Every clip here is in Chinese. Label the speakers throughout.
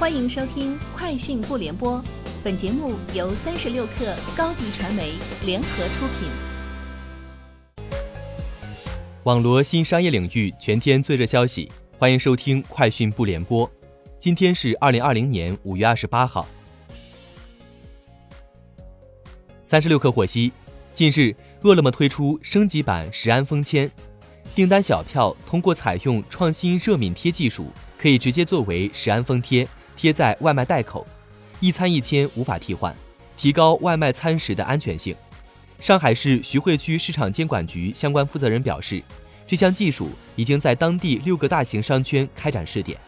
Speaker 1: 欢迎收听《快讯不联播》，本节目由三十六克高低传媒联合出品。
Speaker 2: 网罗新商业领域全天最热消息，欢迎收听《快讯不联播》。今天是二零二零年五月二十八号。三十六氪获悉，近日，饿了么推出升级版食安封签，订单小票通过采用创新热敏贴技术，可以直接作为食安封贴。贴在外卖袋口，一餐一签无法替换，提高外卖餐食的安全性。上海市徐汇区市场监管局相关负责人表示，这项技术已经在当地六个大型商圈开展试点。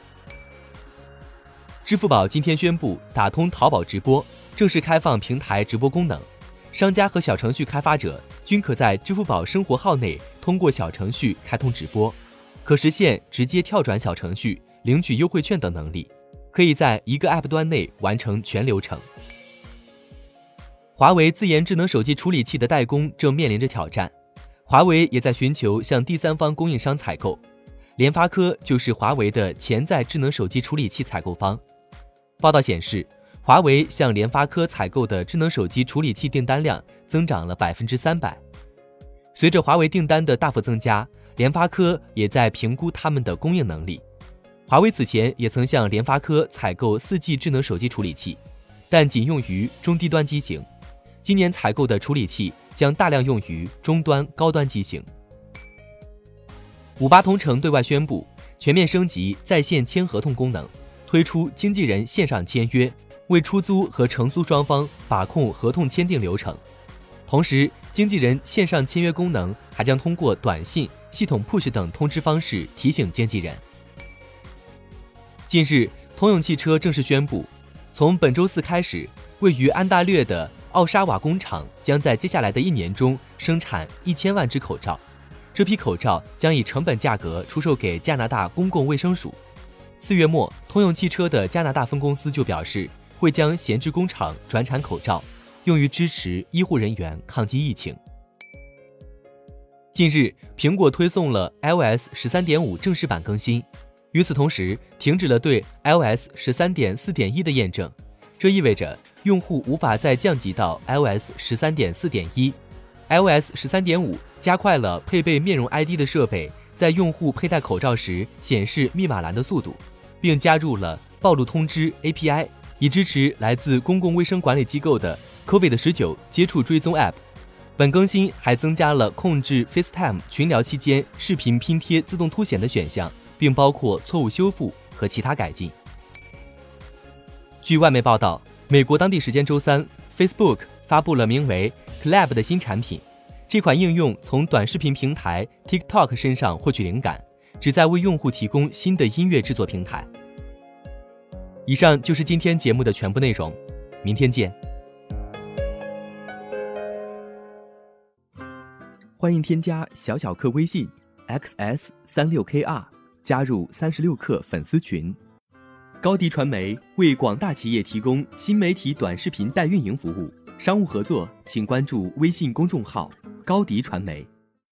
Speaker 2: 支付宝今天宣布打通淘宝直播，正式开放平台直播功能，商家和小程序开发者均可在支付宝生活号内通过小程序开通直播，可实现直接跳转小程序、领取优惠券等能力。可以在一个 App 端内完成全流程。华为自研智能手机处理器的代工正面临着挑战，华为也在寻求向第三方供应商采购，联发科就是华为的潜在智能手机处理器采购方。报道显示，华为向联发科采购的智能手机处理器订单量增长了百分之三百。随着华为订单的大幅增加，联发科也在评估他们的供应能力。华为此前也曾向联发科采购 4G 智能手机处理器，但仅用于中低端机型。今年采购的处理器将大量用于中端、高端机型。五八同城对外宣布全面升级在线签合同功能，推出经纪人线上签约，为出租和承租双方把控合同签订流程。同时，经纪人线上签约功能还将通过短信、系统 push 等通知方式提醒经纪人。近日，通用汽车正式宣布，从本周四开始，位于安大略的奥沙瓦工厂将在接下来的一年中生产一千万只口罩。这批口罩将以成本价格出售给加拿大公共卫生署。四月末，通用汽车的加拿大分公司就表示，会将闲置工厂转产口罩，用于支持医护人员抗击疫情。近日，苹果推送了 iOS 十三点五正式版更新。与此同时，停止了对 iOS 十三点四点一的验证，这意味着用户无法再降级到 iOS 十三点四点一。iOS 十三点五加快了配备面容 ID 的设备在用户佩戴口罩时显示密码栏的速度，并加入了暴露通知 API，以支持来自公共卫生管理机构的 COVID 十九接触追踪 App。本更新还增加了控制 FaceTime 群聊期间视频拼贴自动凸显的选项。并包括错误修复和其他改进。据外媒报道，美国当地时间周三，Facebook 发布了名为 Club 的新产品。这款应用从短视频平台 TikTok 身上获取灵感，旨在为用户提供新的音乐制作平台。以上就是今天节目的全部内容，明天见。欢迎添加小小客微信 xs 三六 kr。加入三十六氪粉丝群，高迪传媒为广大企业提供新媒体短视频代运营服务，商务合作请关注微信公众号高迪传媒。